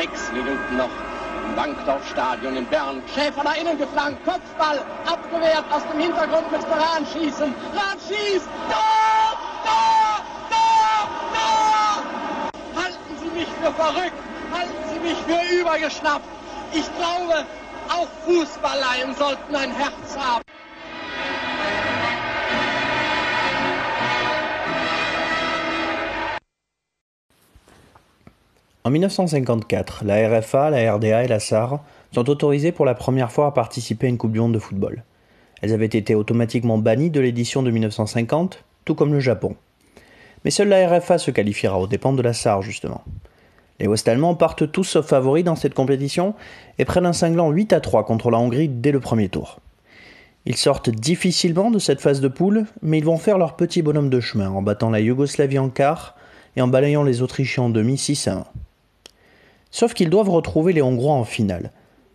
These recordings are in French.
Sechs Minuten noch im Bankdorfstadion in Bern. Schäfer da innen geflankt, Kopfball, abgewehrt aus dem Hintergrund müsste Rahn schießen. Rahn schießt, Tor, Tor, Tor, Tor! Halten Sie mich für verrückt, halten Sie mich für übergeschnappt. Ich glaube, auch Fußballleien sollten ein Herz haben. En 1954, la RFA, la RDA et la SAR sont autorisées pour la première fois à participer à une Coupe du Monde de football. Elles avaient été automatiquement bannies de l'édition de 1950, tout comme le Japon. Mais seule la RFA se qualifiera aux dépens de la SAR, justement. Les Ouest-Allemands partent tous sauf favoris dans cette compétition et prennent un cinglant 8 à 3 contre la Hongrie dès le premier tour. Ils sortent difficilement de cette phase de poule, mais ils vont faire leur petit bonhomme de chemin en battant la Yougoslavie en quart et en balayant les Autrichiens en demi 6 à 1. Sauf qu'ils doivent retrouver les Hongrois en finale.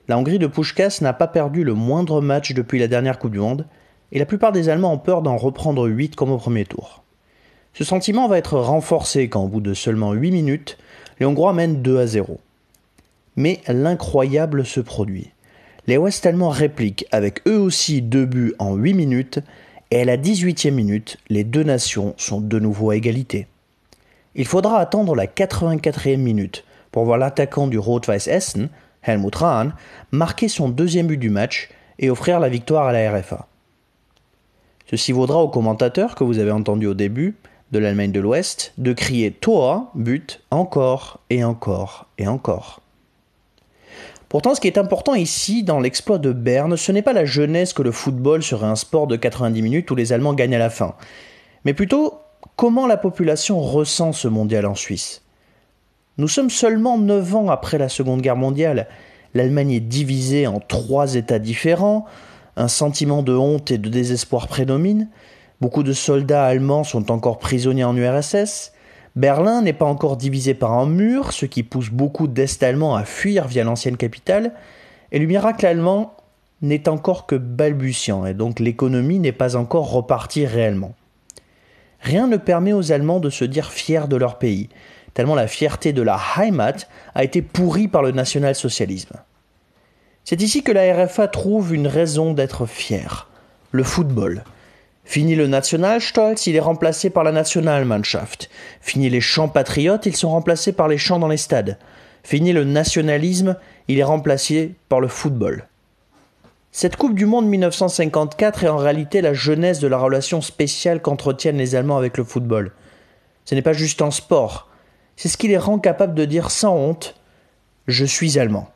La Hongrie de Pushkas n'a pas perdu le moindre match depuis la dernière Coupe du Monde, et la plupart des Allemands ont peur d'en reprendre 8 comme au premier tour. Ce sentiment va être renforcé quand, au bout de seulement 8 minutes, les Hongrois mènent 2 à 0. Mais l'incroyable se produit. Les Ouest-Allemands répliquent avec eux aussi deux buts en 8 minutes, et à la 18e minute, les deux nations sont de nouveau à égalité. Il faudra attendre la 84e minute pour voir l'attaquant du Rot-Weiss Essen, Helmut Rahn, marquer son deuxième but du match et offrir la victoire à la RFA. Ceci vaudra aux commentateurs que vous avez entendus au début de l'Allemagne de l'Ouest de crier Tor, but, encore et encore et encore. Pourtant, ce qui est important ici, dans l'exploit de Berne, ce n'est pas la jeunesse que le football serait un sport de 90 minutes où les Allemands gagnent à la fin, mais plutôt comment la population ressent ce mondial en Suisse? Nous sommes seulement neuf ans après la Seconde Guerre mondiale. L'Allemagne est divisée en trois États différents. Un sentiment de honte et de désespoir prédomine. Beaucoup de soldats allemands sont encore prisonniers en URSS. Berlin n'est pas encore divisé par un mur, ce qui pousse beaucoup d'Est-Allemands à fuir via l'ancienne capitale. Et le miracle allemand n'est encore que balbutiant, et donc l'économie n'est pas encore repartie réellement. Rien ne permet aux Allemands de se dire fiers de leur pays tellement la fierté de la Heimat a été pourrie par le national-socialisme. C'est ici que la RFA trouve une raison d'être fière. Le football. Fini le Nationalstolz, il est remplacé par la Nationalmannschaft. Fini les chants patriotes, ils sont remplacés par les chants dans les stades. Fini le nationalisme, il est remplacé par le football. Cette Coupe du Monde 1954 est en réalité la jeunesse de la relation spéciale qu'entretiennent les Allemands avec le football. Ce n'est pas juste un sport, c'est ce qui les rend capables de dire sans honte Je suis allemand.